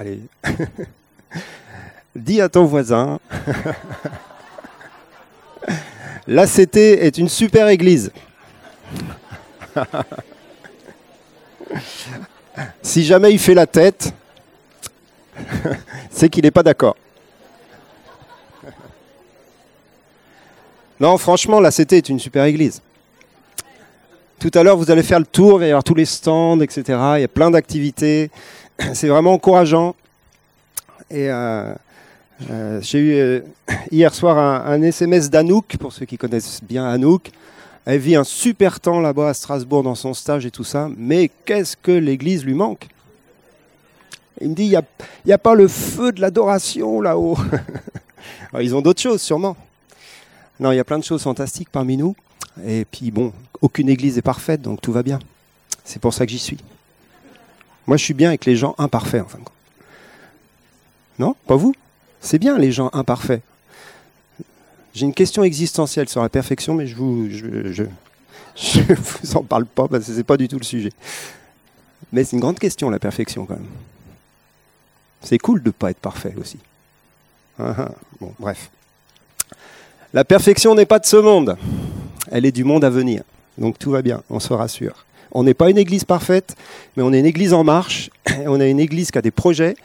Allez. Dis à ton voisin. L'ACT est une super église. si jamais il fait la tête, c'est qu'il n'est pas d'accord. Non, franchement, la CT est une super église. Tout à l'heure, vous allez faire le tour, il va y avoir tous les stands, etc. Il y a plein d'activités. C'est vraiment encourageant. Et euh, euh, j'ai eu euh, hier soir un, SMS d'Anouk, pour ceux qui connaissent bien Anouk. Elle vit un super temps là-bas à Strasbourg dans son stage et tout ça. Mais qu'est-ce que l'église lui manque? Il me dit, il n'y a, a pas le feu de l'adoration là-haut. Ils ont d'autres choses sûrement. Non, il y a plein de choses fantastiques parmi nous. Et puis bon, aucune église est parfaite, donc tout va bien. C'est pour ça que j'y suis. Moi, je suis bien avec les gens imparfaits, en fin de compte. Non? Pas vous? C'est bien les gens imparfaits. J'ai une question existentielle sur la perfection, mais je vous, je, je, vous en parle pas parce que c'est pas du tout le sujet. Mais c'est une grande question la perfection quand même. C'est cool de ne pas être parfait aussi. Ah, ah. bon, bref. La perfection n'est pas de ce monde, elle est du monde à venir. Donc tout va bien, on se rassure. On n'est pas une église parfaite, mais on est une église en marche, on a une église qui a des projets,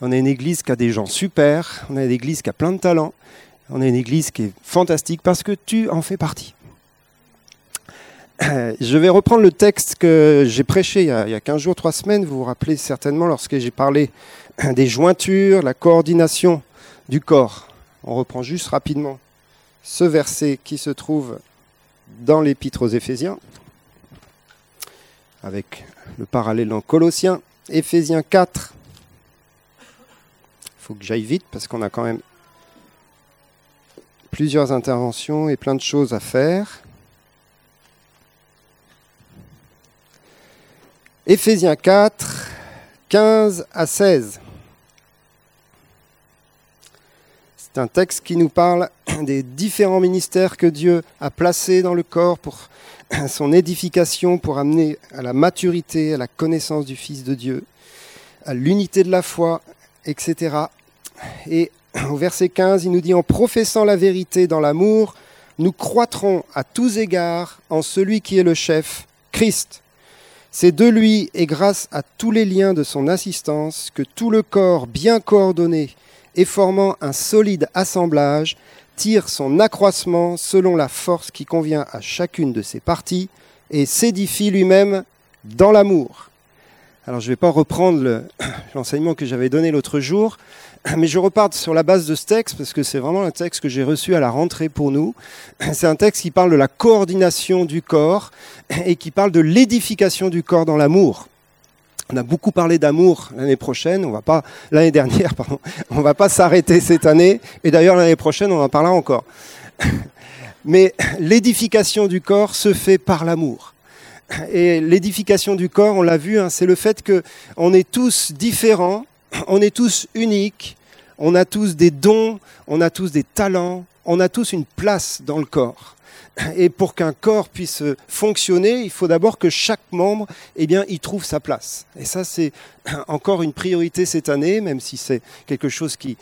on a une église qui a des gens super, on a une église qui a plein de talents, on a une église qui est fantastique parce que tu en fais partie. Je vais reprendre le texte que j'ai prêché il y, a, 15 jours, 3 semaines. Vous vous rappelez certainement lorsque j'ai parlé des jointures, la coordination du corps. On reprend juste rapidement ce verset qui se trouve dans l'épître aux Éphésiens, avec le parallèle dans Colossiens, Éphésiens 4. Il faut que j'aille vite parce qu'on a quand même plusieurs interventions et plein de choses à faire. Éphésiens 4, 15 à 16. C'est un texte qui nous parle des différents ministères que Dieu a placés dans le corps pour son édification, pour amener à la maturité, à la connaissance du Fils de Dieu, à l'unité de la foi, etc. Et au verset 15, il nous dit, en professant la vérité dans l'amour, nous croîtrons à tous égards en celui qui est le chef, Christ. C'est de lui et grâce à tous les liens de son assistance que tout le corps bien coordonné et formant un solide assemblage, tire son accroissement selon la force qui convient à chacune de ses parties et s'édifie lui-même dans l'amour. Alors je ne vais pas reprendre l'enseignement que j'avais donné l'autre jour, mais je repars sur la base de ce texte parce que c'est vraiment un texte que j'ai reçu à la rentrée pour nous. C'est un texte qui parle de la coordination du corps et qui parle de l'édification du corps dans l'amour. On a beaucoup parlé d'amour l'année prochaine, on va pas l'année dernière, pardon. On va pas s'arrêter cette année, et d'ailleurs l'année prochaine on en parlera encore. Mais l'édification du corps se fait par l'amour. Et l'édification du corps, on l'a vu, hein, c'est le fait que on est tous différents, on est tous uniques, on a tous des dons, on a tous des talents, on a tous une place dans le corps. Et pour qu'un corps puisse fonctionner, il faut d'abord que chaque membre eh bien, y trouve sa place. Et ça, c'est encore une priorité cette année, même si c'est quelque chose qui,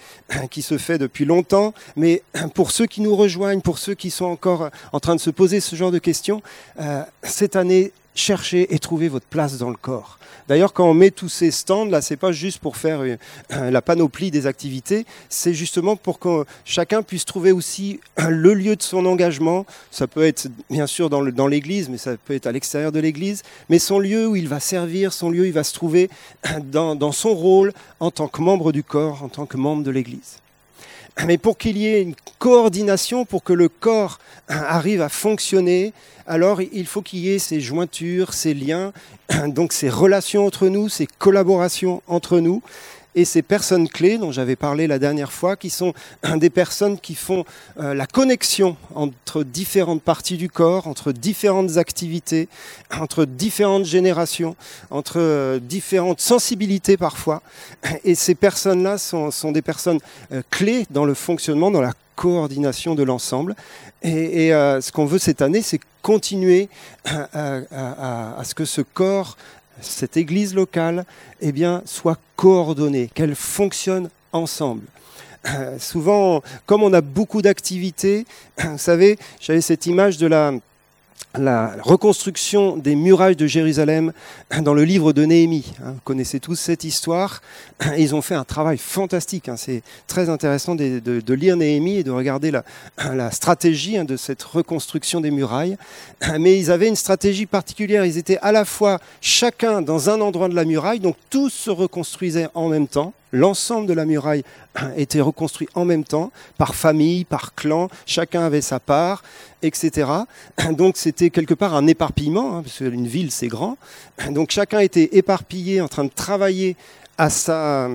qui se fait depuis longtemps. Mais pour ceux qui nous rejoignent, pour ceux qui sont encore en train de se poser ce genre de questions, euh, cette année, cherchez et trouvez votre place dans le corps. D'ailleurs, quand on met tous ces stands là, c'est pas juste pour faire euh, la panoplie des activités, c'est justement pour que chacun puisse trouver aussi le lieu de son engagement. Ça peut être bien sûr dans l'église, mais ça peut être à l'extérieur de l'église, mais son lieu où il va servir, son lieu où il va se trouver dans, dans son rôle en tant que membre du corps, en tant que membre de l'église. Mais pour qu'il y ait une coordination, pour que le corps arrive à fonctionner, alors il faut qu'il y ait ces jointures, ces liens, donc ces relations entre nous, ces collaborations entre nous et ces personnes clés dont j'avais parlé la dernière fois, qui sont des personnes qui font euh, la connexion entre différentes parties du corps, entre différentes activités, entre différentes générations, entre euh, différentes sensibilités parfois. Et ces personnes-là sont, des personnes euh, clés dans le fonctionnement, dans la coordination de l'ensemble. Et, ce qu'on veut cette année, c'est continuer à, à, ce que ce corps cette église locale, eh bien, soit coordonnée, qu'elle fonctionne ensemble. souvent, comme on a beaucoup d'activités, vous savez, j'avais cette image de la, la reconstruction des murailles de Jérusalem dans le livre de Néhémie. Hein. Vous connaissez tous cette histoire. Ils ont fait un travail fantastique. Hein. C'est très intéressant de, lire Néhémie et de regarder la, stratégie hein, de cette reconstruction des murailles. Mais ils avaient une stratégie particulière. Ils étaient à la fois chacun dans un endroit de la muraille, donc tous se reconstruisaient en même temps. L'ensemble de la muraille était reconstruit en même temps, par famille, par clan, chacun avait sa part, etc. Donc c'était quelque part un éparpillement, hein, parce ville c'est grand. Donc chacun était éparpillé en train de travailler à, sa,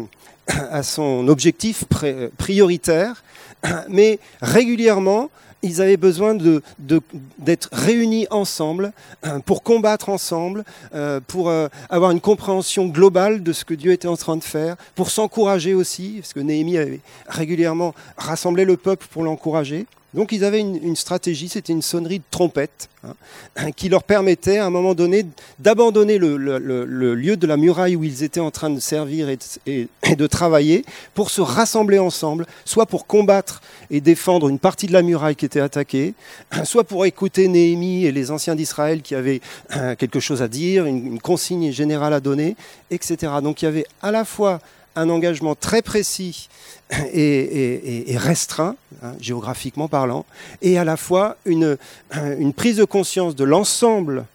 à son objectif prioritaire, mais régulièrement, ils avaient besoin d'être réunis ensemble euh, pour combattre ensemble, euh, pour euh, avoir une compréhension globale de ce que Dieu était en train de faire, pour s'encourager aussi, parce que Néhémie avait régulièrement rassemblé le peuple pour l'encourager. Donc ils avaient une, stratégie, c'était une sonnerie de trompette, hein, qui leur permettait à un moment donné d'abandonner le, lieu de la muraille où ils étaient en train de servir et de, travailler pour se rassembler ensemble, soit pour combattre et défendre une partie de la muraille qui était attaquée, soit pour écouter Néhémie et les anciens d'Israël qui avaient euh, quelque chose à dire, une consigne générale à donner, etc. Donc il y avait à la fois un engagement très précis et, restreint, hein, géographiquement parlant, et à la fois une, prise de conscience de l'ensemble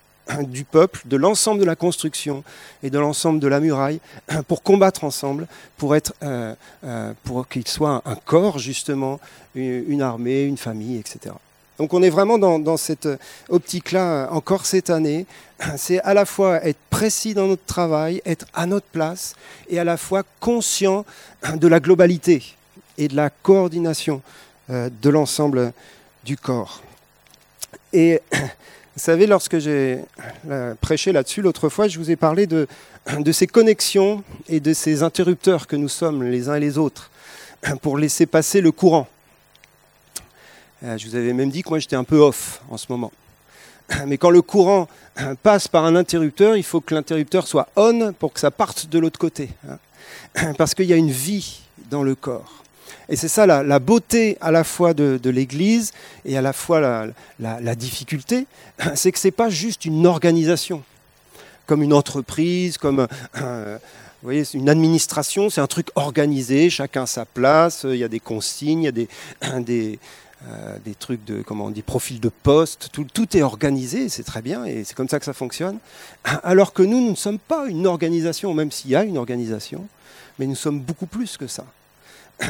du peuple, de l'ensemble de la construction et de l'ensemble de la muraille, pour combattre ensemble, pour, être, euh, euh, pour qu'il soit un corps, justement, une armée, une famille, etc. Donc on est vraiment dans, cette optique-là encore cette année. C'est à la fois être précis dans notre travail, être à notre place, et à la fois conscient de la globalité et de la coordination euh, de l'ensemble du corps. Et vous savez, lorsque j'ai euh, prêché là-dessus l'autre fois, je vous ai parlé de ces connexions et de ces interrupteurs que nous sommes les uns et les autres pour laisser passer le courant. Euh, je vous avais même dit que moi j'étais un peu off en ce moment. Mais quand le courant euh, passe par un interrupteur, il faut que l'interrupteur soit on pour que ça parte de l'autre côté. Hein. Parce qu'il y a une vie dans le corps. Et c'est ça la, beauté à la fois de, l'Église et à la fois la, difficulté, c'est que ce n'est pas juste une organisation, comme une entreprise, comme euh, vous voyez, une administration, c'est un truc organisé, chacun sa place, il y a des consignes, il y a des, des, euh, des trucs de, comment on dit, profils de poste, tout, tout est organisé, c'est très bien, et c'est comme ça que ça fonctionne. Alors que nous, nous ne sommes pas une organisation, même s'il y a une organisation, mais nous sommes beaucoup plus que ça.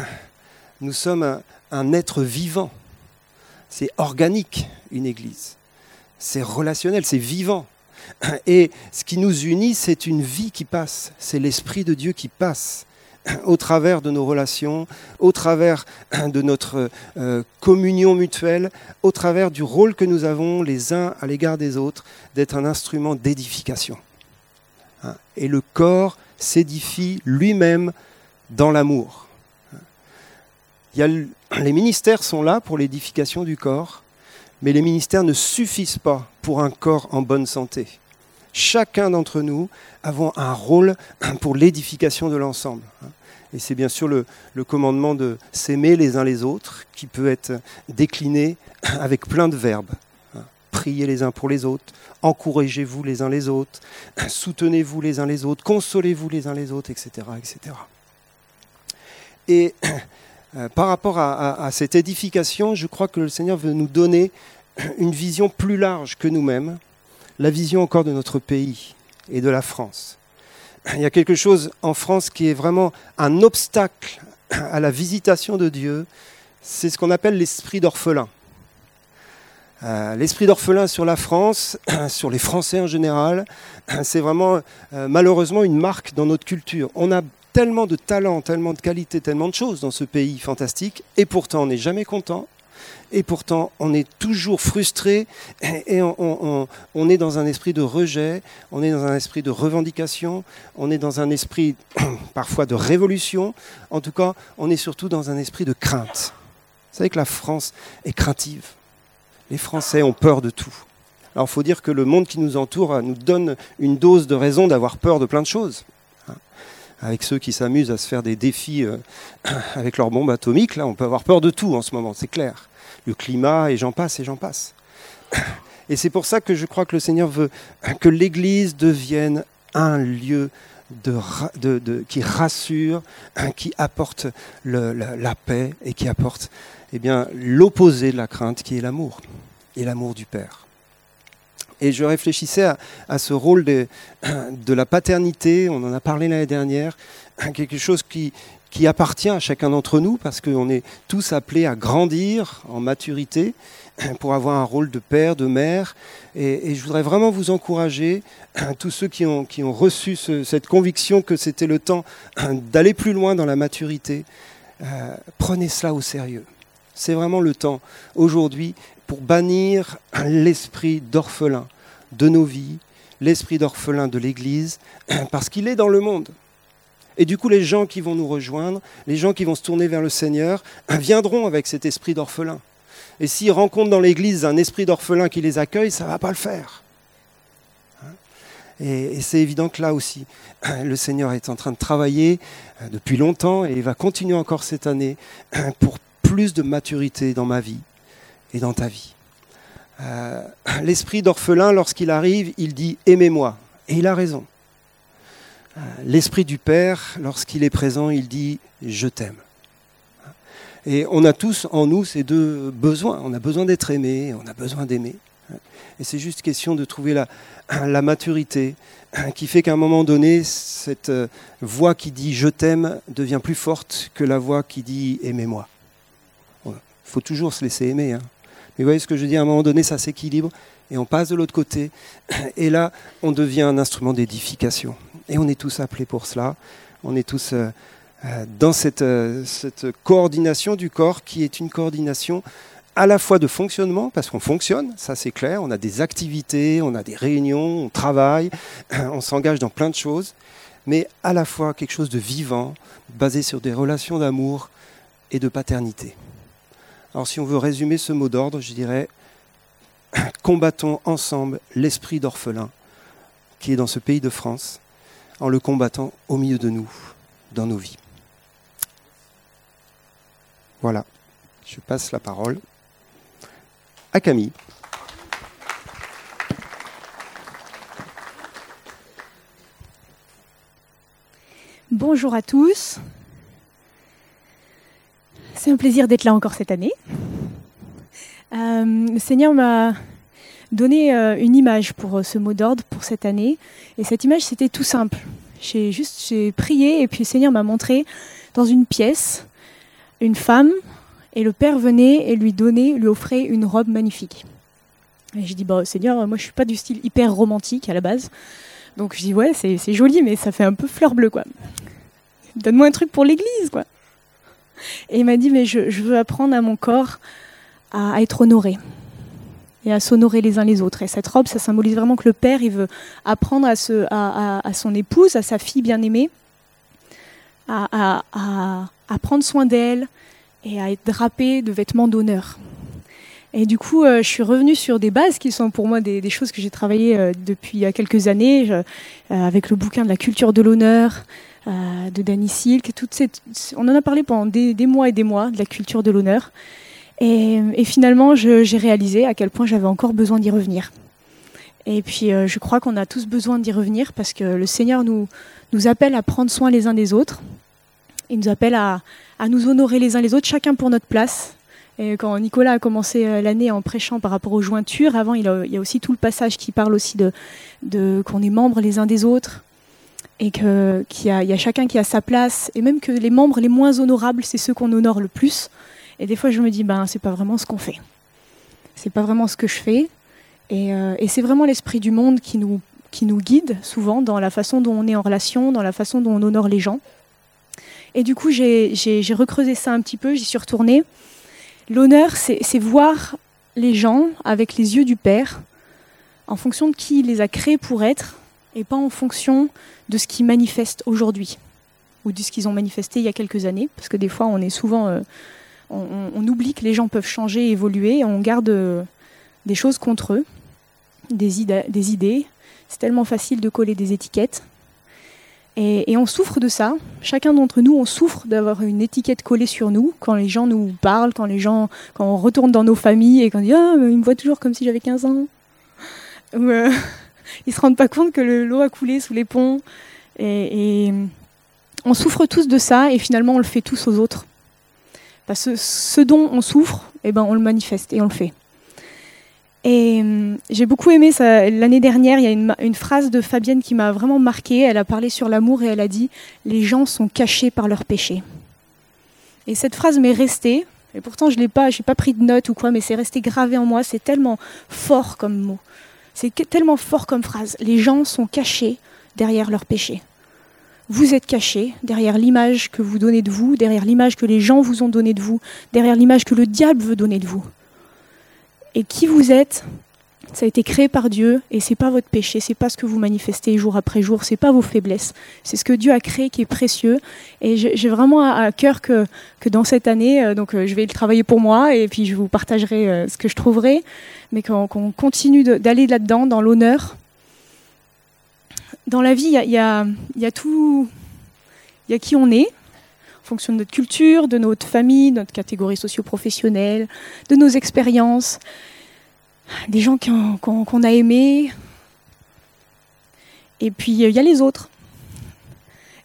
Nous sommes un, être vivant. C'est organique, une église. C'est relationnel, c'est vivant. Et ce qui nous unit, c'est une vie qui passe, c'est l'Esprit de Dieu qui passe au travers de nos relations, au travers de notre euh, communion mutuelle, au travers du rôle que nous avons les uns à l'égard des autres, d'être un instrument d'édification. Hein. Et le corps s'édifie lui-même dans l'amour. les ministères sont là pour l'édification du corps, mais les ministères ne suffisent pas pour un corps en bonne santé. Chacun d'entre nous avons un rôle pour l'édification de l'ensemble. Et c'est bien sûr le, commandement de s'aimer les uns les autres qui peut être décliné avec plein de verbes. Priez les uns pour les autres, encouragez-vous les uns les autres, soutenez-vous les uns les autres, consolez-vous les uns les autres, etc. etc. Et euh, par rapport à, cette édification, je crois que le Seigneur veut nous donner une vision plus large que nous-mêmes, la vision encore de notre pays et de la France il y a quelque chose en France qui est vraiment un obstacle à la visitation de Dieu, c'est ce qu'on appelle l'esprit d'orphelin. Euh, l'esprit d'orphelin sur la France, sur les Français en général, c'est vraiment euh, malheureusement une marque dans notre culture. On a tellement de talents, tellement de qualités, tellement de choses dans ce pays fantastique, et pourtant on n'est jamais content, et pourtant on est toujours frustré et on, est dans un esprit de rejet, on est dans un esprit de revendication, on est dans un esprit parfois de révolution, en tout cas on est surtout dans un esprit de crainte. Vous savez que la France est craintive. Les Français ont peur de tout. Alors il faut dire que le monde qui nous entoure nous donne une dose de raison d'avoir peur de plein de choses. Hein. Avec ceux qui s'amusent à se faire des défis euh, avec leurs bombes atomiques, là, on peut avoir peur de tout en ce moment, c'est clair. Le climat, et j'en passe, et j'en passe. Et c'est pour ça que je crois que le Seigneur veut que l'Église devienne un lieu qui rassure, qui apporte la, paix et qui apporte eh bien, l'opposé de la crainte, qui est l'amour, et l'amour du Père. Et je réfléchissais à, ce rôle de, la paternité, on en a parlé l'année dernière, quelque chose qui, qui appartient à chacun d'entre nous, parce qu'on est tous appelés à grandir en maturité pour avoir un rôle de père, de mère. Et, je voudrais vraiment vous encourager, tous ceux qui ont, qui ont reçu cette conviction que c'était le temps d'aller plus loin dans la maturité, euh, prenez cela au sérieux. C'est vraiment le temps aujourd'hui pour bannir l'esprit d'orphelin de nos vies, l'esprit d'orphelin de l'Église, parce qu'il est dans le monde. Et du coup, les gens qui vont nous rejoindre, les gens qui vont se tourner vers le Seigneur, viendront avec cet esprit d'orphelin. Et s'ils rencontrent dans l'Église un esprit d'orphelin qui les accueille, ça ne va pas le faire. Hein et, c'est évident que là aussi, le Seigneur est en train de travailler euh, depuis longtemps et il va continuer encore cette année pour plus de maturité dans ma vie et dans ta vie. Euh, l'esprit d'orphelin, lorsqu'il arrive, il dit Aimez-moi. Et il a raison. Euh, l'esprit du Père, lorsqu'il est présent, il dit Je t'aime. Et on a tous en nous ces deux besoins. On a besoin d'être aimé, on a besoin d'aimer. Et c'est juste question de trouver la, la maturité qui fait qu'à un moment donné, cette euh, voix qui dit je t'aime devient plus forte que la voix qui dit aimez-moi. Il faut toujours se laisser aimer. Hein. Mais vous voyez ce que je dis, à un moment donné, ça s'équilibre et on passe de l'autre côté. Et là, on devient un instrument d'édification. Et on est tous appelés pour cela. On est tous euh, euh, dans euh, cette, coordination du corps qui est une coordination à la fois de fonctionnement, parce qu'on fonctionne, ça c'est clair, on a des activités, on a des réunions, on travaille, on s'engage dans plein de choses, mais à la fois quelque chose de vivant, basé sur des relations d'amour et de paternité. Alors si on veut résumer ce mot d'ordre, je dirais, combattons ensemble l'esprit d'orphelin qui est dans ce pays de France, en le combattant au milieu de nous, dans nos vies. Voilà, je passe la parole à Camille. Bonjour à tous. C'est un plaisir d'être là encore cette année. Euh, le Seigneur m'a donné euh, une image pour euh, ce mot d'ordre pour cette année. Et cette image, c'était tout simple. J'ai juste j'ai prié et puis le Seigneur m'a montré dans une pièce une femme, et le père venait et lui donnait, lui offrait une robe magnifique. Et je dis, bah, Seigneur, moi je suis pas du style hyper romantique à la base. Donc je dis, ouais, c'est joli, mais ça fait un peu fleur bleue, quoi. Donne-moi un truc pour l'église, quoi. Et il m'a dit, mais je, veux apprendre à mon corps à, être honoré et à s'honorer les uns les autres. Et cette robe, ça symbolise vraiment que le père, il veut apprendre à, ce, à, son épouse, à sa fille bien-aimée, à, prendre soin d'elle et à être drapée de vêtements d'honneur. Et du coup, euh, je suis revenue sur des bases qui sont pour moi des, choses que j'ai travaillées euh, depuis quelques années, euh, avec le bouquin de la culture de l'honneur de Danny Silk. Toute cette, on en a parlé pendant des, mois et des mois de la culture de l'honneur. Et, finalement, j'ai réalisé à quel point j'avais encore besoin d'y revenir. Et puis, je crois qu'on a tous besoin d'y revenir parce que le Seigneur nous, appelle à prendre soin les uns des autres, il nous appelle à, nous honorer les uns les autres, chacun pour notre place. Et quand Nicolas a commencé euh, l'année en prêchant par rapport aux jointures, avant il, y a aussi tout le passage qui parle aussi de, qu'on est membres les uns des autres et qu'il y, a, chacun qui a sa place et même que les membres les moins honorables, c'est ceux qu'on honore le plus. Et des fois je me dis ben c'est pas vraiment ce qu'on fait, c'est pas vraiment ce que je fais. Et, euh, et c'est vraiment l'esprit du monde qui nous qui nous guide souvent dans la façon dont on est en relation, dans la façon dont on honore les gens. Et du coup, j'ai recreusé ça un petit peu, j'y suis retournée. L'honneur, c'est voir les gens avec les yeux du Père, en fonction de qui il les a créés pour être, et pas en fonction de ce qu'ils manifestent aujourd'hui, ou de ce qu'ils ont manifesté il y a quelques années, parce que des fois, on est souvent... Euh, on, oublie que les gens peuvent changer, évoluer, on garde euh, des choses contre eux. des, idées. C'est tellement facile de coller des étiquettes. Et, on souffre de ça. Chacun d'entre nous, on souffre d'avoir une étiquette collée sur nous quand les gens nous parlent, quand les gens, quand on retourne dans nos familles et qu'on dit ah, ils me voient toujours comme si j'avais 15 ans. Euh, ils se rendent pas compte que l'eau a coulé sous les ponts. Et, on souffre tous de ça et finalement on le fait tous aux autres. Parce ce dont on souffre, eh ben, on le manifeste et on le fait. Et hum, j'ai beaucoup aimé ça. L'année dernière, il y a une, phrase de Fabienne qui m'a vraiment marquée. Elle a parlé sur l'amour et elle a dit Les gens sont cachés par leurs péchés. Et cette phrase m'est restée. Et pourtant, je n'ai pas, pas pris de notes ou quoi, mais c'est resté gravé en moi. C'est tellement fort comme mot. C'est tellement fort comme phrase. Les gens sont cachés derrière leurs péchés. Vous êtes cachés derrière l'image que vous donnez de vous, derrière l'image que les gens vous ont donnée de vous, derrière l'image que le diable veut donner de vous. Et qui vous êtes, ça a été créé par Dieu et c'est pas votre péché, c'est pas ce que vous manifestez jour après jour, c'est pas vos faiblesses, c'est ce que Dieu a créé qui est précieux. Et j'ai vraiment à cœur que, que dans cette année, euh, donc euh, je vais le travailler pour moi et puis je vous partagerai euh, ce que je trouverai, mais qu'on continue d'aller là-dedans, dans l'honneur. Dans la vie, il y a, y a tout, il y a qui on est, fonction de notre culture, de notre famille, de notre catégorie socio-professionnelle, de nos expériences, des gens qu'on a aimés. Et puis euh, il y a les autres.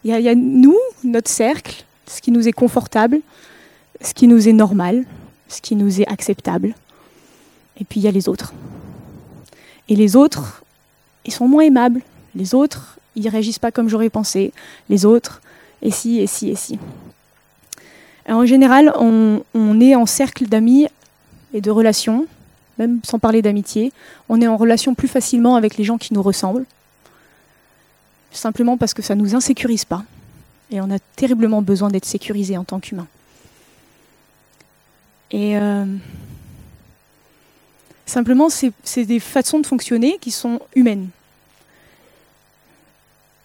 Il y, a nous, notre cercle, ce qui nous est confortable, ce qui nous est normal, ce qui nous est acceptable. Et puis il y a les autres. Et les autres, ils sont moins aimables. Les autres, ils réagissent pas comme j'aurais pensé. Les autres, et si, et si, et si. en général, on, est en cercle d'amis et de relations, même sans parler d'amitié. On est en relation plus facilement avec les gens qui nous ressemblent, simplement parce que ça ne nous insécurise pas. Et on a terriblement besoin d'être sécurisé en tant qu'humain. Et euh, simplement, c'est des façons de fonctionner qui sont humaines.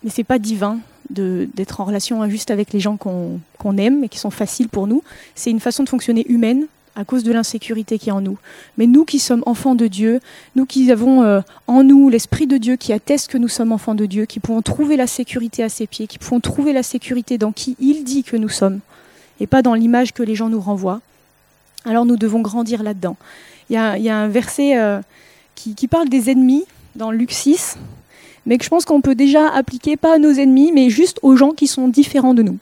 Mais ce n'est pas divin, d'être en relation juste avec les gens qu'on aime et qui sont faciles pour nous. C'est une façon de fonctionner humaine à cause de l'insécurité qui est en nous. Mais nous qui sommes enfants de Dieu, nous qui avons euh, en nous l'Esprit de Dieu qui atteste que nous sommes enfants de Dieu, qui pouvons trouver la sécurité à ses pieds, qui pouvons trouver la sécurité dans qui il dit que nous sommes, et pas dans l'image que les gens nous renvoient, alors nous devons grandir là-dedans. Il y, a un verset euh, qui, parle des ennemis dans Luc 6, mais que je pense qu'on peut déjà appliquer pas à nos ennemis, mais juste aux gens qui sont différents de nous.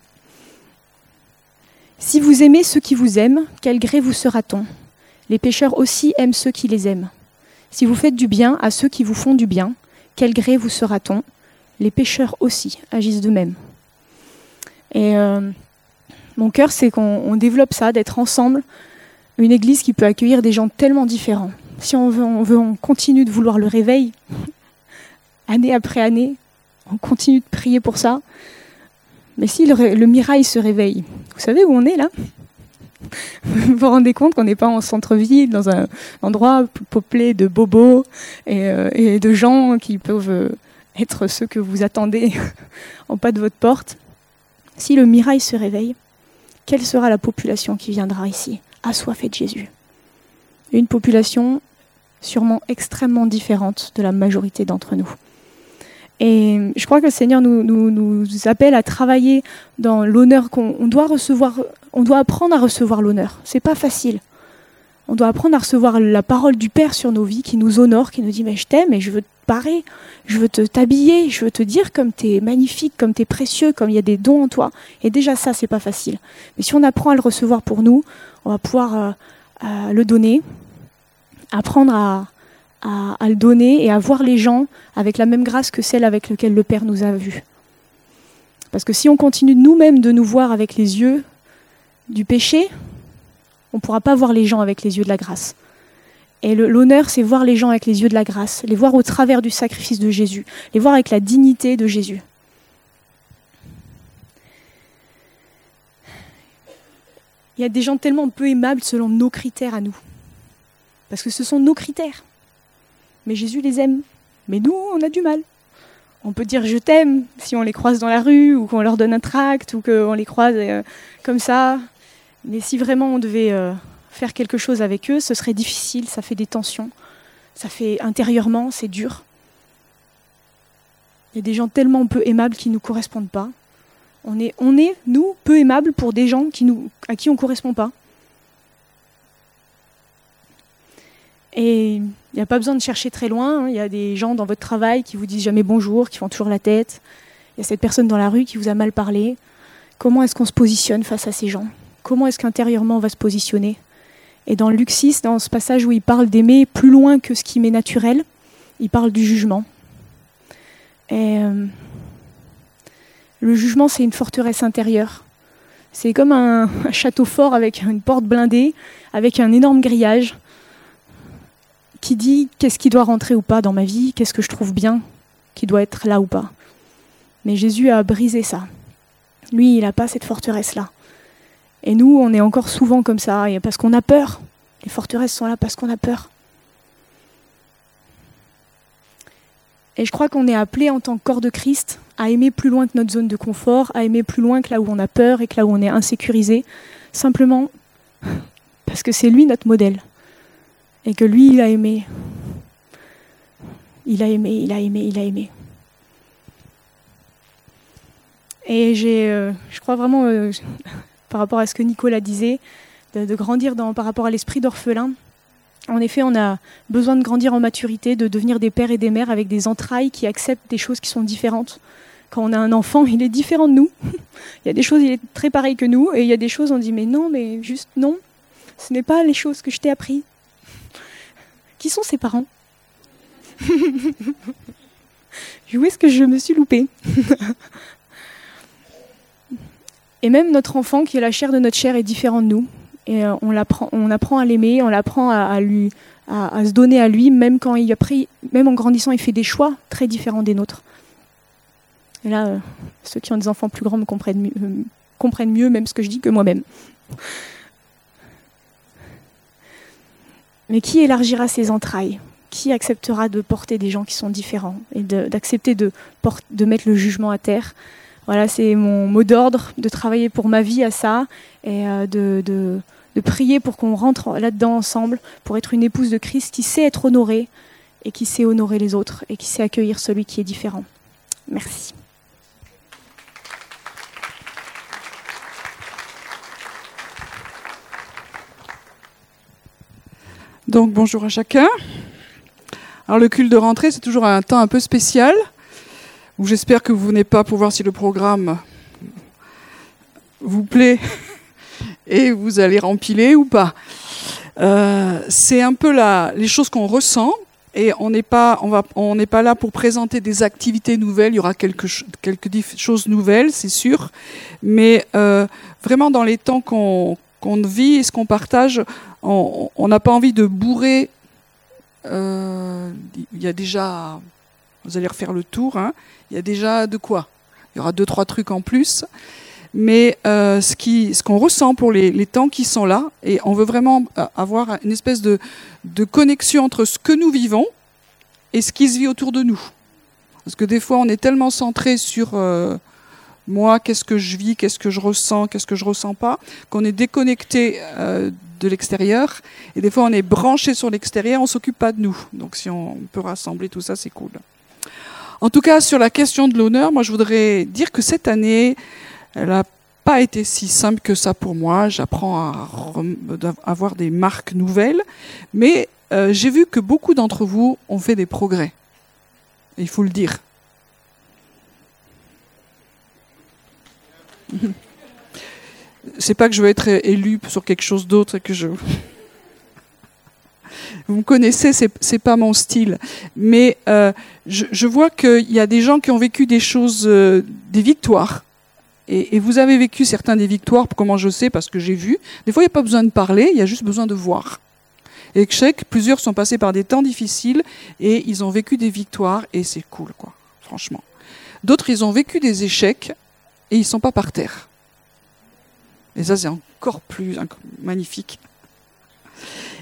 Si vous aimez ceux qui vous aiment, quel gré vous sera-t-on? Les pécheurs aussi aiment ceux qui les aiment. Si vous faites du bien à ceux qui vous font du bien, quel gré vous sera-t-on? Les pécheurs aussi agissent de même. Et euh, mon cœur, c'est qu'on développe ça, d'être ensemble, une église qui peut accueillir des gens tellement différents. Si on veut, on veut, on continue de vouloir le réveil, année après année. On continue de prier pour ça. Mais si le, mirail se réveille, vous savez où on est là? Vous vous rendez compte qu'on n'est pas en centre-ville, dans un endroit peuplé de bobos et, euh, et, de gens qui peuvent euh, être ceux que vous attendez en pas de votre porte? Si le mirail se réveille, quelle sera la population qui viendra ici, assoiffée de Jésus Une population sûrement extrêmement différente de la majorité d'entre nous. Et je crois que le Seigneur nous, nous, appelle à travailler dans l'honneur qu'on doit recevoir. On doit apprendre à recevoir l'honneur. C'est pas facile. On doit apprendre à recevoir la parole du Père sur nos vies qui nous honore, qui nous dit mais je t'aime et je veux te parer, je veux te t'habiller, je veux te dire comme tu es magnifique, comme tu es précieux, comme il y a des dons en toi. Et déjà ça c'est pas facile. Mais si on apprend à le recevoir pour nous, on va pouvoir euh, euh, le donner, apprendre à, à, le donner et à voir les gens avec la même grâce que celle avec laquelle le Père nous a vus. Parce que si on continue nous-mêmes de nous voir avec les yeux du péché, on ne pourra pas voir les gens avec les yeux de la grâce. Et l'honneur, c'est voir les gens avec les yeux de la grâce, les voir au travers du sacrifice de Jésus, les voir avec la dignité de Jésus. Il y a des gens tellement peu aimables selon nos critères à nous. Parce que ce sont nos critères mais Jésus les aime. Mais nous, on a du mal. On peut dire je t'aime si on les croise dans la rue ou qu'on leur donne un tract ou qu'on les croise euh, comme ça. Mais si vraiment on devait euh, faire quelque chose avec eux, ce serait difficile, ça fait des tensions. Ça fait intérieurement, c'est dur. Il y a des gens tellement peu aimables qui ne nous correspondent pas. On est, on est, nous, peu aimables pour des gens à qui on ne correspond pas. Et il n'y a pas besoin de chercher très loin. hein. Il y a des gens dans votre travail qui vous disent jamais bonjour, qui font toujours la tête. Il y a cette personne dans la rue qui vous a mal parlé. Comment est-ce qu'on se positionne face à ces gens? Comment est-ce qu'intérieurement on va se positionner? Et dans Luxis, dans ce passage où il parle d'aimer plus loin que ce qui m'est naturel, il parle du jugement. Et euh, le jugement, c'est une forteresse intérieure. C'est comme un, un château fort avec une porte blindée, avec un énorme grillage qui dit qu'est-ce qui doit rentrer ou pas dans ma vie, qu'est-ce que je trouve bien, qui doit être là ou pas. Mais Jésus a brisé ça. Lui, il n'a pas cette forteresse-là. Et nous, on est encore souvent comme ça, parce qu'on a peur. Les forteresses sont là parce qu'on a peur. Et je crois qu'on est appelé en tant que corps de Christ à aimer plus loin que notre zone de confort, à aimer plus loin que là où on a peur et que là où on est insécurisé, simplement parce que c'est lui notre modèle. Et que lui, il a aimé. Il a aimé, il a aimé, il a aimé. Et j'ai, euh, je crois vraiment, euh, par rapport à ce que Nicolas disait, de, de grandir dans, par rapport à l'esprit d'orphelin. En effet, on a besoin de grandir en maturité, de devenir des pères et des mères avec des entrailles qui acceptent des choses qui sont différentes. Quand on a un enfant, il est différent de nous. il y a des choses, il est très pareil que nous, et il y a des choses, on dit mais non, mais juste non. Ce n'est pas les choses que je t'ai appris. Qui sont ses parents Où est-ce que je me suis loupée Et même notre enfant, qui est la chair de notre chair, est différent de nous. Et euh, on, apprend à l'aimer, on apprend à, se donner à lui, même quand il a pris, même en grandissant, il fait des choix très différents des nôtres. Et là, euh, ceux qui ont des enfants plus grands euh, comprennent mieux même ce que je dis que moi-même. Mais qui élargira ses entrailles? Qui acceptera de porter des gens qui sont différents et de, d'accepter de, port- de mettre le jugement à terre? Voilà, c'est mon mot d'ordre de travailler pour ma vie à ça et euh, de, de, de prier pour qu'on rentre là-dedans ensemble, pour être une épouse de Christ qui sait être honorée et qui sait honorer les autres et qui sait accueillir celui qui est différent. Merci. Donc bonjour à chacun. Alors le culte de rentrée, c'est toujours un temps un peu spécial, où j'espère que vous venez pas pour voir si le programme vous plaît et vous allez rempiler ou pas. Euh, c'est un peu la, les choses qu'on ressent et on n'est pas, on on pas là pour présenter des activités nouvelles. Il y aura quelques, quelques choses nouvelles, c'est sûr, mais euh, vraiment dans les temps qu'on qu'on vit et ce qu'on partage, on n'a pas envie de bourrer. Euh, il y a déjà, vous allez refaire le tour. Hein, il y a déjà de quoi. Il y aura deux trois trucs en plus. Mais euh, ce qu'on ressent pour les, temps qui sont là, et on veut vraiment avoir une espèce de, de connexion entre ce que nous vivons et ce qui se vit autour de nous. Parce que des fois, on est tellement centré sur euh, moi, qu'est-ce que je vis, qu'est-ce que je ressens, qu'est-ce que je ressens pas, qu'on est déconnecté euh, de l'extérieur. Et des fois, on est branché sur l'extérieur, on s'occupe pas de nous. Donc, si on peut rassembler tout ça, c'est cool. En tout cas, sur la question de l'honneur, moi, je voudrais dire que cette année, elle n'a pas été si simple que ça pour moi. J'apprends à avoir des marques nouvelles, mais euh, j'ai vu que beaucoup d'entre vous ont fait des progrès. Il faut le dire. C'est pas que je veux être élu sur quelque chose d'autre que je. Vous me connaissez, c'est, pas mon style. Mais euh, je, vois qu'il y a des gens qui ont vécu des choses, euh, des victoires. Et, vous avez vécu certains des victoires, comment je sais, parce que j'ai vu. Des fois, il n'y a pas besoin de parler, il y a juste besoin de voir. Et que plusieurs sont passés par des temps difficiles et ils ont vécu des victoires et c'est cool, quoi, franchement. D'autres, ils ont vécu des échecs et ils sont pas par terre. Et ça, c'est encore plus magnifique.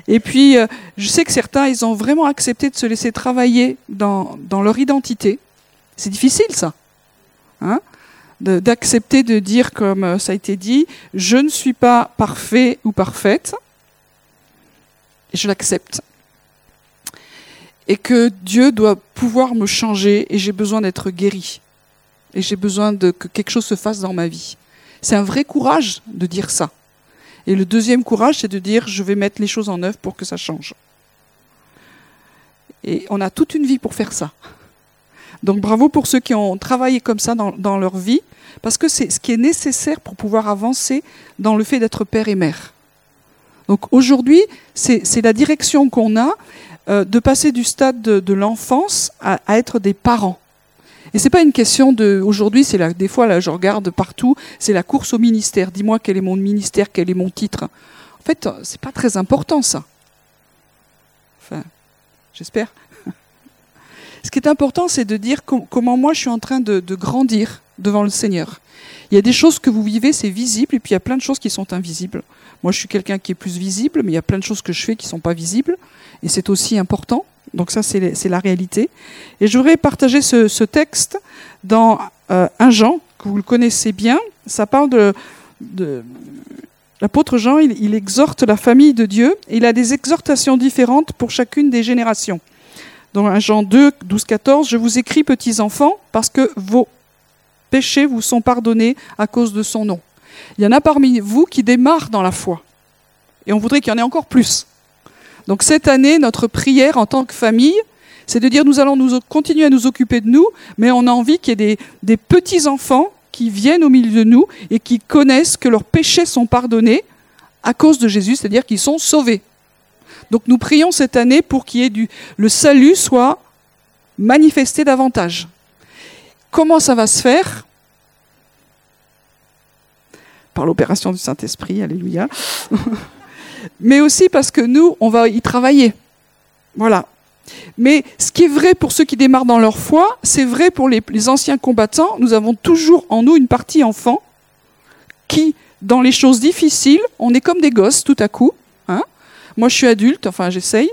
Et puis, euh, je sais que certains, ils ont vraiment accepté de se laisser travailler dans, dans leur identité. C'est difficile, ça. Hein D'accepter de, dire, comme ça a été dit, je ne suis pas parfait ou parfaite. Et je l'accepte. et que Dieu doit pouvoir me changer et j'ai besoin d'être guéri. Et j'ai besoin de que quelque chose se fasse dans ma vie. C'est un vrai courage de dire ça. Et le deuxième courage, c'est de dire je vais mettre les choses en œuvre pour que ça change. Et on a toute une vie pour faire ça. Donc bravo pour ceux qui ont travaillé comme ça dans, leur vie, parce que c'est ce qui est nécessaire pour pouvoir avancer dans le fait d'être père et mère. Donc aujourd'hui, c'est la direction qu'on a euh, de passer du stade de, l'enfance à, être des parents. Et c'est pas une question de aujourd'hui, c'est là des fois là je regarde partout, c'est la course au ministère. Dis-moi quel est mon ministère, quel est mon titre. En fait, c'est pas très important ça. Enfin, j'espère. Ce qui est important, c'est de dire com comment moi je suis en train de, de grandir devant le Seigneur. Il y a des choses que vous vivez, c'est visible, et puis il y a plein de choses qui sont invisibles. Moi, je suis quelqu'un qui est plus visible, mais il y a plein de choses que je fais qui ne sont pas visibles, et c'est aussi important. Donc ça, c'est la réalité. Et je voudrais partager ce, ce texte dans euh, un Jean, que vous le connaissez bien. Ça parle de... L'apôtre Jean, il, exhorte la famille de Dieu, il a des exhortations différentes pour chacune des générations. Dans 1 Jean 2, 12, 14, je vous écris, petits enfants, parce que vos péchés vous sont pardonnés à cause de son nom. Il y en a parmi vous qui démarrent dans la foi. Et on voudrait qu'il y en ait encore plus. Donc cette année, notre prière en tant que famille, c'est de dire nous allons nous continuer à nous occuper de nous, mais on a envie qu'il y ait des, des petits-enfants qui viennent au milieu de nous et qui connaissent que leurs péchés sont pardonnés à cause de Jésus, c'est-à-dire qu'ils sont sauvés. Donc nous prions cette année pour qu'il y ait du le salut soit manifesté davantage. Comment ça va se faire? Par l'opération du Saint-Esprit, alléluia. Mais aussi parce que nous, on va y travailler. Voilà. Mais ce qui est vrai pour ceux qui démarrent dans leur foi, c'est vrai pour les, anciens combattants. Nous avons toujours en nous une partie enfant qui, dans les choses difficiles, on est comme des gosses tout à coup. Hein moi, je suis adulte, enfin j'essaye.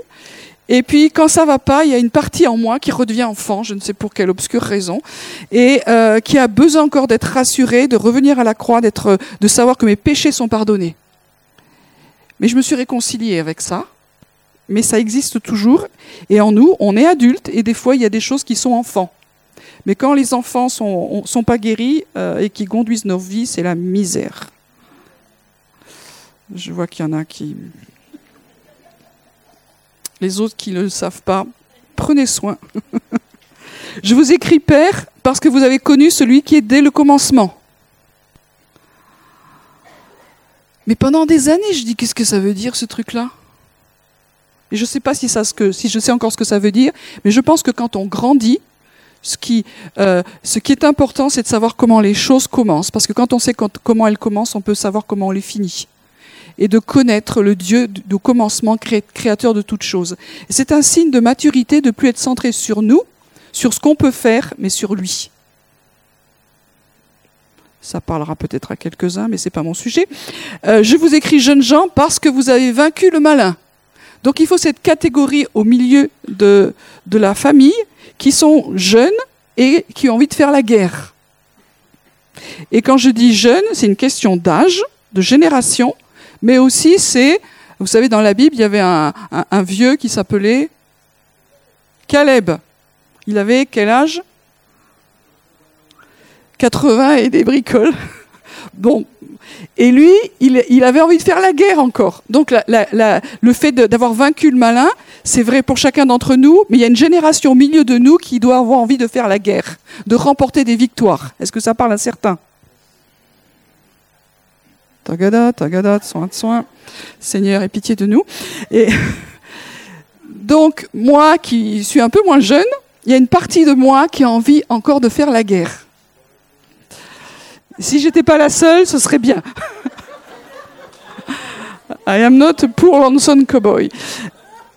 Et puis quand ça va pas, il y a une partie en moi qui redevient enfant, je ne sais pour quelle obscure raison, et euh, qui a besoin encore d'être rassurée, de revenir à la croix, de savoir que mes péchés sont pardonnés. Mais je me suis réconciliée avec ça. Mais ça existe toujours. Et en nous, on est adulte et des fois, il y a des choses qui sont enfants. Mais quand les enfants sont, sont pas guéris euh, et qui conduisent nos vies, c'est la misère. Je vois qu'il y en a qui les autres qui ne le savent pas, prenez soin. Je vous écris Père parce que vous avez connu celui qui est dès le commencement. Mais pendant des années, je dis qu'est-ce que ça veut dire ce truc-là? Et je ne sais pas si, ça, si je sais encore ce que ça veut dire, mais je pense que quand on grandit, ce qui, euh, est important, c'est de savoir comment les choses commencent. Parce que quand on sait comment elles commencent, on peut savoir comment on les finit et de connaître le Dieu du commencement créateur de toutes choses. C'est un signe de maturité de plus être centré sur nous, sur ce qu'on peut faire, mais sur lui. Ça parlera peut-être à quelques-uns, mais c'est pas mon sujet. Euh, je vous écris jeunes gens parce que vous avez vaincu le malin. Donc il faut cette catégorie au milieu de, de la famille qui sont jeunes et qui ont envie de faire la guerre. Et quand je dis jeunes, c'est une question d'âge, de génération, mais aussi c'est, vous savez, dans la Bible, il y avait un, vieux qui s'appelait Caleb. Il avait quel âge? 80 et des bricoles. Bon. Et lui, il, avait envie de faire la guerre encore. Donc le fait d'avoir vaincu le malin, c'est vrai pour chacun d'entre nous, mais il y a une génération au milieu de nous qui doit avoir envie de faire la guerre, de remporter des victoires. Est-ce que ça parle à certains? Tagada, tagada, soin de soin. Seigneur, aie pitié de nous. Et donc, moi qui suis un peu moins jeune, il y a une partie de moi qui a envie encore de faire la guerre. Si j'étais pas la seule, ce serait bien. I am not poor lonesome cowboy.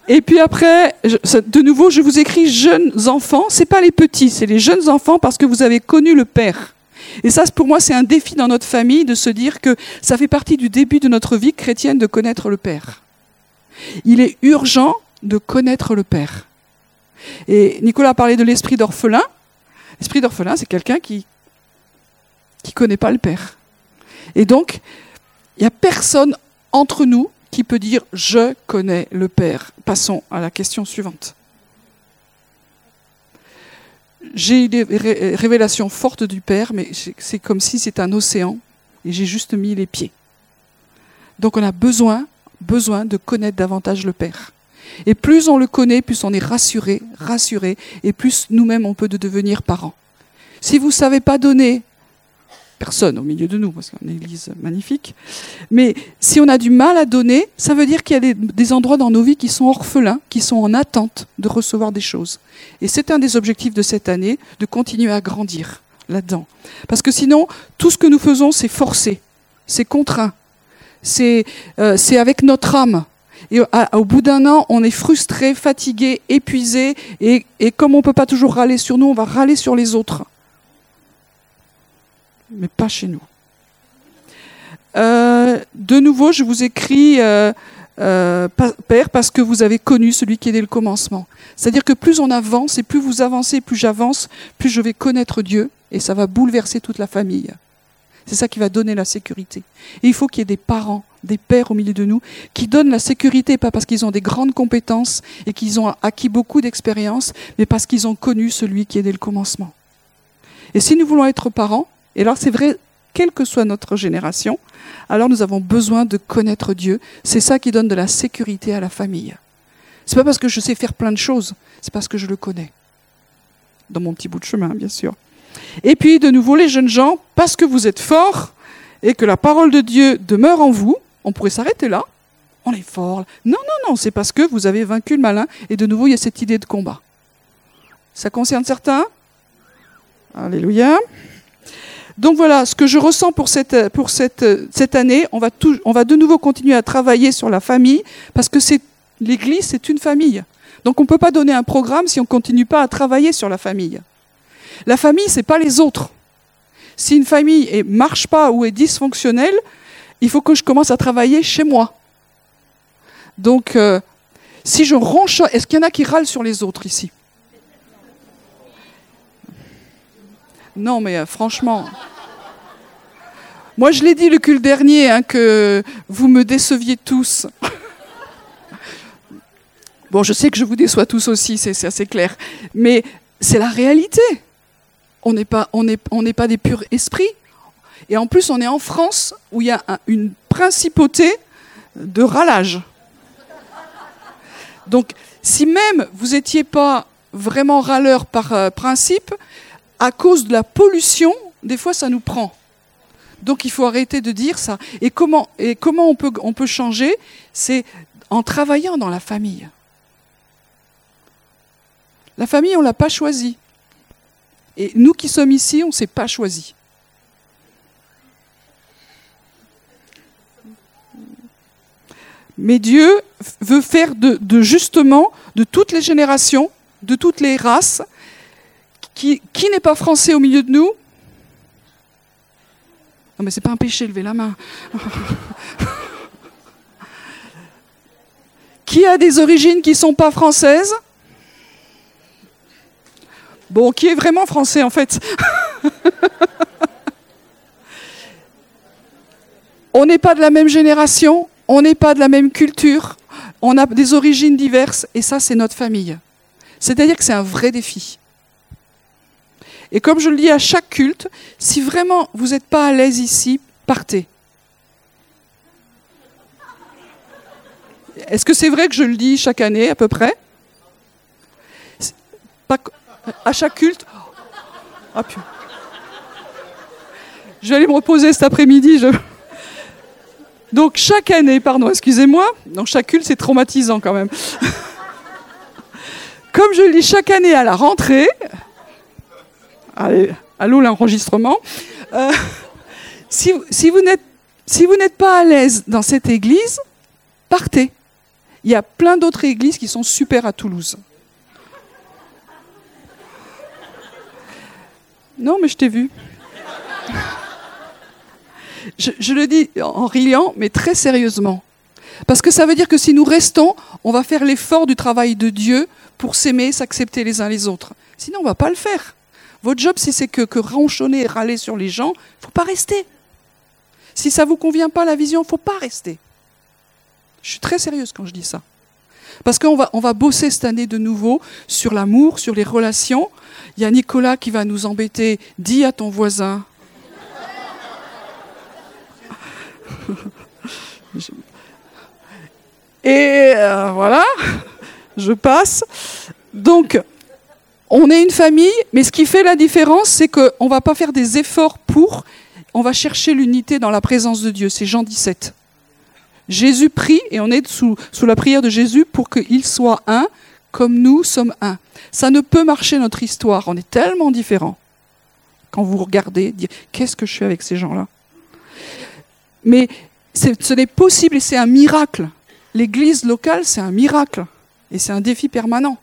Et puis après, de nouveau, je vous écris jeunes enfants. C'est pas les petits, c'est les jeunes enfants parce que vous avez connu le Père. Et ça, pour moi, c'est un défi dans notre famille de se dire que ça fait partie du début de notre vie chrétienne de connaître le Père. Il est urgent de connaître le Père. Et Nicolas a parlé de l'esprit d'orphelin. L'esprit d'orphelin, c'est quelqu'un qui connaît pas le Père. Et donc, il n'y a personne entre nous qui peut dire je connais le Père. Passons à la question suivante. j'ai eu des révélations fortes du Père, mais c'est comme si c'était un océan et j'ai juste mis les pieds. Donc on a besoin, besoin de connaître davantage le Père. Et plus on le connaît, plus on est rassuré, rassuré, et plus nous-mêmes on peut devenir parents. Si vous ne savez pas donner, personne au milieu de nous, parce qu'on est une église magnifique, mais si on a du mal à donner, ça veut dire qu'il y a des, des, endroits dans nos vies qui sont orphelins, qui sont en attente de recevoir des choses. Et c'est un des objectifs de cette année, de continuer à grandir là-dedans. Parce que sinon, tout ce que nous faisons, c'est forcé, c'est contraint, c'est euh, avec notre âme. Et au bout d'un an, on est frustré, fatigué, épuisé, et, et comme on ne peut pas toujours râler sur nous, on va râler sur les autres. Mais pas chez nous. Euh, de nouveau, je vous écris, euh, euh, Père, parce que vous avez connu celui qui est dès le commencement. C'est-à-dire que plus on avance, et plus vous avancez, plus j'avance, plus je vais connaître Dieu, et ça va bouleverser toute la famille. C'est ça qui va donner la sécurité. Et il faut qu'il y ait des parents, des pères au milieu de nous, qui donnent la sécurité, pas parce qu'ils ont des grandes compétences et qu'ils ont acquis beaucoup d'expérience, mais parce qu'ils ont connu celui qui est dès le commencement. Et si nous voulons être parents, et alors c'est vrai, quelle que soit notre génération, alors nous avons besoin de connaître Dieu. C'est ça qui donne de la sécurité à la famille. C'est pas parce que je sais faire plein de choses, c'est parce que je le connais. Dans mon petit bout de chemin, bien sûr. Et puis, de nouveau, les jeunes gens, parce que vous êtes forts et que la parole de Dieu demeure en vous, on pourrait s'arrêter là. On est fort. Non, non, non, c'est parce que vous avez vaincu le malin. Et de nouveau, il y a cette idée de combat. Ça concerne certains? Alléluia. Donc voilà, ce que je ressens pour cette, pour cette, cette année, on va, on va de nouveau continuer à travailler sur la famille, parce que c'est, l'Église, c'est une famille. Donc on ne peut pas donner un programme si on ne continue pas à travailler sur la famille. La famille, c'est pas les autres. Si une famille ne marche pas ou est dysfonctionnelle, il faut que je commence à travailler chez moi. Donc, euh, si je ronche, est-ce qu'il y en a qui râlent sur les autres ici? Non, mais euh, franchement. Moi, je l'ai dit le culte dernier, hein, que vous me déceviez tous. bon, je sais que je vous déçois tous aussi, c'est assez clair. Mais c'est la réalité. On n'est pas, des purs esprits. Et en plus, on est en France où il y a une principauté de râlage. Donc, si même vous n'étiez pas vraiment râleur par euh, principe, à cause de la pollution, des fois, ça nous prend. Donc, il faut arrêter de dire ça. Et comment, on peut changer? C'est en travaillant dans la famille. La famille, on ne l'a pas choisie. Et nous qui sommes ici, on ne s'est pas choisi. Mais Dieu veut faire de, justement de toutes les générations, de toutes les races, qui, n'est pas français au milieu de nous? Non mais c'est pas un péché, levez la main. qui a des origines qui ne sont pas françaises? Bon, qui est vraiment français en fait? On n'est pas de la même génération, on n'est pas de la même culture, on a des origines diverses, et ça, c'est notre famille. C'est-à-dire que c'est un vrai défi. Et comme je le dis à chaque culte, si vraiment vous n'êtes pas à l'aise ici, partez. Est-ce que c'est vrai que je le dis chaque année à peu près? Pas, À chaque culte? Ah, Je vais aller me reposer cet après-midi. Donc chaque année, pardon, excusez-moi, donc chaque culte c'est traumatisant quand même. Comme je le dis chaque année à la rentrée, allô l'enregistrement, euh, si, vous n'êtes pas à l'aise dans cette église, partez. Il y a plein d'autres églises qui sont super à Toulouse. Non, mais je t'ai vu je, le dis en riant, mais très sérieusement. Parce que ça veut dire que si nous restons, on va faire l'effort du travail de Dieu pour s'aimer, s'accepter les uns les autres. Sinon, on ne va pas le faire. Votre job, si c'est que, que ronchonner et râler sur les gens, il ne faut pas rester. Si ça ne vous convient pas, la vision, il ne faut pas rester. Je suis très sérieuse quand je dis ça. Parce qu'on va, on va bosser cette année de nouveau sur l'amour, sur les relations. Il y a Nicolas qui va nous embêter. Dis à ton voisin. Et euh, voilà, je passe. Donc, on est une famille, mais ce qui fait la différence, c'est qu'on ne va pas faire des efforts pour, on va chercher l'unité dans la présence de Dieu. C'est Jean 17. Jésus prie, et on est sous, la prière de Jésus pour qu'il soit un, comme nous sommes un. Ça ne peut marcher notre histoire, on est tellement différents. Quand vous regardez, dire qu'est-ce que je fais avec ces gens-là? Mais ce n'est possible et c'est un miracle. L'église locale, c'est un miracle et c'est un défi permanent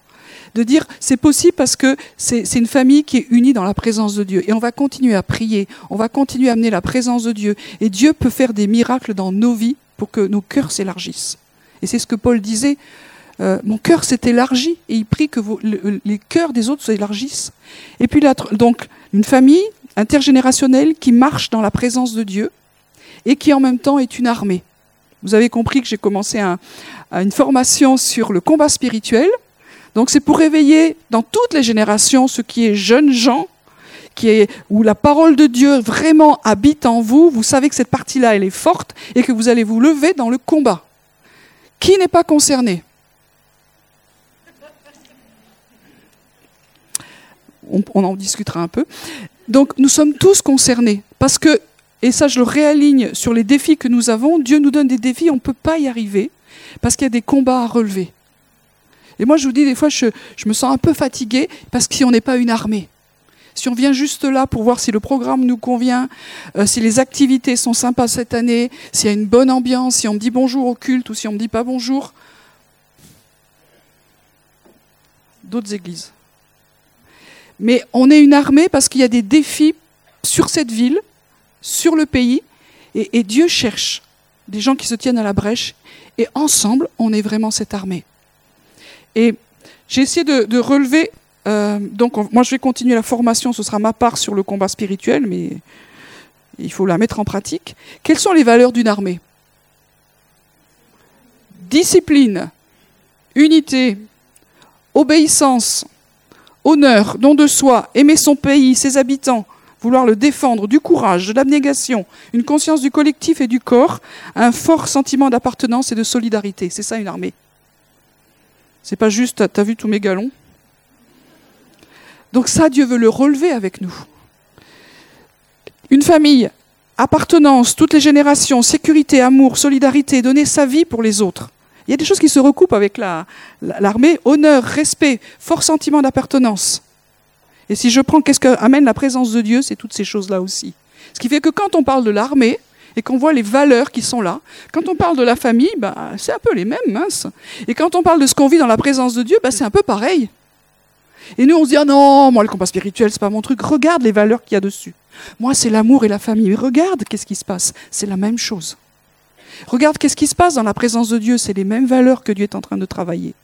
de dire c'est possible parce que c'est une famille qui est unie dans la présence de Dieu. Et on va continuer à prier, on va continuer à amener la présence de Dieu. Et Dieu peut faire des miracles dans nos vies pour que nos cœurs s'élargissent. Et c'est ce que Paul disait. Euh, mon cœur s'est élargi et il prie que les cœurs des autres s'élargissent. Et puis donc une famille intergénérationnelle qui marche dans la présence de Dieu et qui en même temps est une armée. Vous avez compris que j'ai commencé une formation sur le combat spirituel. Donc c'est pour réveiller dans toutes les générations ce qui est jeunes gens, où la parole de Dieu vraiment habite en vous. Vous savez que cette partie-là, elle est forte et que vous allez vous lever dans le combat. Qui n'est pas concerné? On, on en discutera un peu. Donc nous sommes tous concernés parce que et ça je le réaligne sur les défis que nous avons, Dieu nous donne des défis, on ne peut pas y arriver, parce qu'il y a des combats à relever. Et moi je vous dis, des fois je, me sens un peu fatigué, parce que si on n'est pas une armée, si on vient juste là pour voir si le programme nous convient, euh, si les activités sont sympas cette année, s'il y a une bonne ambiance, si on me dit bonjour au culte ou si on ne me dit pas bonjour, d'autres églises. Mais on est une armée parce qu'il y a des défis sur cette ville sur le pays, et, Dieu cherche des gens qui se tiennent à la brèche, et ensemble, on est vraiment cette armée. Et j'ai essayé de, relever, euh, donc moi je vais continuer la formation, ce sera ma part sur le combat spirituel, mais il faut la mettre en pratique. Quelles sont les valeurs d'une armée? Discipline, unité, obéissance, honneur, don de soi, aimer son pays, ses habitants, vouloir le défendre, du courage, de l'abnégation, une conscience du collectif et du corps, un fort sentiment d'appartenance et de solidarité. C'est ça une armée. C'est pas juste, t'as vu tous mes galons? Donc ça, Dieu veut le relever avec nous. Une famille, appartenance, toutes les générations, sécurité, amour, solidarité, donner sa vie pour les autres. Il y a des choses qui se recoupent avec l'armée. honneur, respect, fort sentiment d'appartenance. Et si je prends qu'est-ce qu'amène la présence de Dieu, c'est toutes ces choses-là aussi. Ce qui fait que quand on parle de l'armée, et qu'on voit les valeurs qui sont là. Quand on parle de la famille, bah, c'est un peu les mêmes, mince. Et quand on parle de ce qu'on vit dans la présence de Dieu, bah, c'est un peu pareil. Et nous, on se dit, ah non, moi, le combat spirituel, c'est pas mon truc. Regarde les valeurs qu'il y a dessus. Moi, c'est l'amour et la famille. Mais regarde, qu'est-ce qui se passe C'est la même chose. Regarde, qu'est-ce qui se passe dans la présence de Dieu C'est les mêmes valeurs que Dieu est en train de travailler.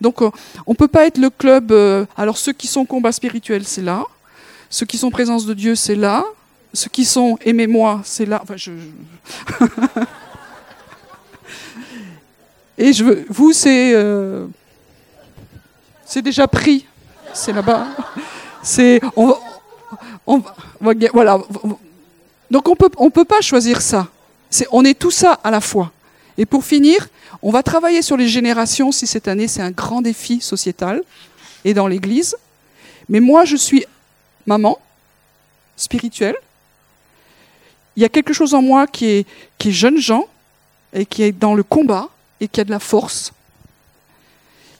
Donc euh, on ne peut pas être le club. Euh, alors ceux qui sont combat spirituel, c'est là. Ceux qui sont présence de Dieu, c'est là. Ceux qui sont aimez-moi, c'est là. Je... Et je veux, vous, c'est euh, c'est déjà pris. C'est là-bas. C'est on, on, voilà. Donc on peut on peut pas choisir ça. On est tout ça à la fois. Et pour finir, on va travailler sur les générations si cette année c'est un grand défi sociétal et dans l'Église. Mais moi, je suis maman spirituelle. Il y a quelque chose en moi qui est, jeune Jean et qui est dans le combat et qui a de la force.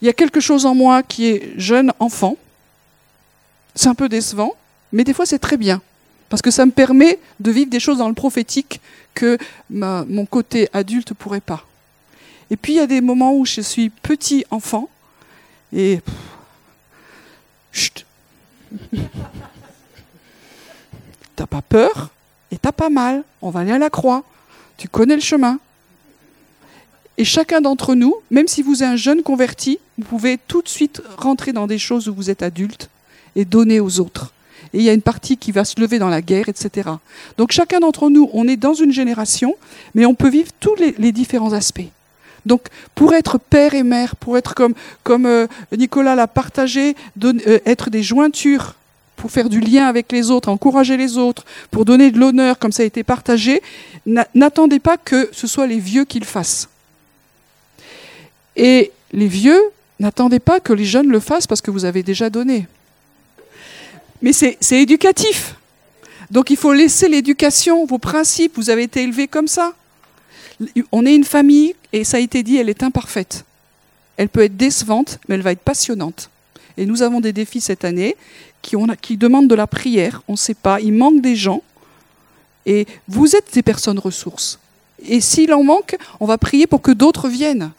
Il y a quelque chose en moi qui est jeune enfant. C'est un peu décevant, mais des fois c'est très bien. Parce que ça me permet de vivre des choses dans le prophétique que mon côté adulte ne pourrait pas. Et puis il y a des moments où je suis petit enfant et chut, t'as pas peur? Et t'as pas mal. On va aller à la croix. Tu connais le chemin. Et chacun d'entre nous, même si vous êtes un jeune converti, vous pouvez tout de suite rentrer dans des choses où vous êtes adulte et donner aux autres. Et il y a une partie qui va se lever dans la guerre, etc. Donc chacun d'entre nous, on est dans une génération, mais on peut vivre tous les différents aspects. Donc, pour être père et mère, pour être comme, euh, Nicolas l'a partagé, euh, être des jointures, pour faire du lien avec les autres, encourager les autres, pour donner de l'honneur comme ça a été partagé, n'attendez pas que ce soit les vieux qui le fassent. Et les vieux, n'attendez pas que les jeunes le fassent parce que vous avez déjà donné. Mais c'est éducatif. Donc il faut laisser l'éducation, vos principes, vous avez été élevés comme ça. On est une famille, et ça a été dit, elle est imparfaite. Elle peut être décevante, mais elle va être passionnante. Et nous avons des défis cette année qui, ont, qui demandent de la prière, on ne sait pas, il manque des gens. Et vous êtes des personnes ressources. Et s'il en manque, on va prier pour que d'autres viennent.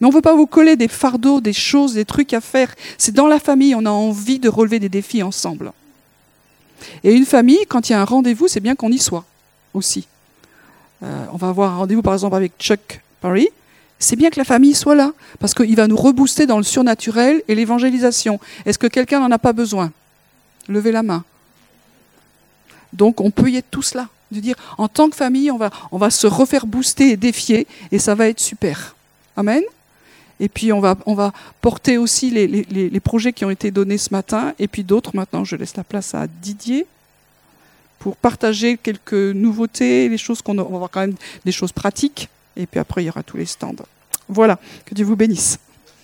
Mais on ne veut pas vous coller des fardeaux, des choses, des trucs à faire. C'est dans la famille, on a envie de relever des défis ensemble. Et une famille, quand il y a un rendez-vous, c'est bien qu'on y soit aussi. Euh, on va avoir un rendez-vous par exemple avec Chuck Paris. C'est bien que la famille soit là, parce qu'il va nous rebooster dans le surnaturel et l'évangélisation. Est-ce que quelqu'un n'en a pas besoin? Levez la main. Donc on peut y être tous là. De dire, en tant que famille, on va, se refaire booster et défier, et ça va être super. Amen? Et puis on va, porter aussi les projets qui ont été donnés ce matin, et puis d'autres. Maintenant, je laisse la place à Didier pour partager quelques nouveautés, les choses qu'on va voir quand même des choses pratiques. Et puis après, il y aura tous les stands. Voilà, que Dieu vous bénisse.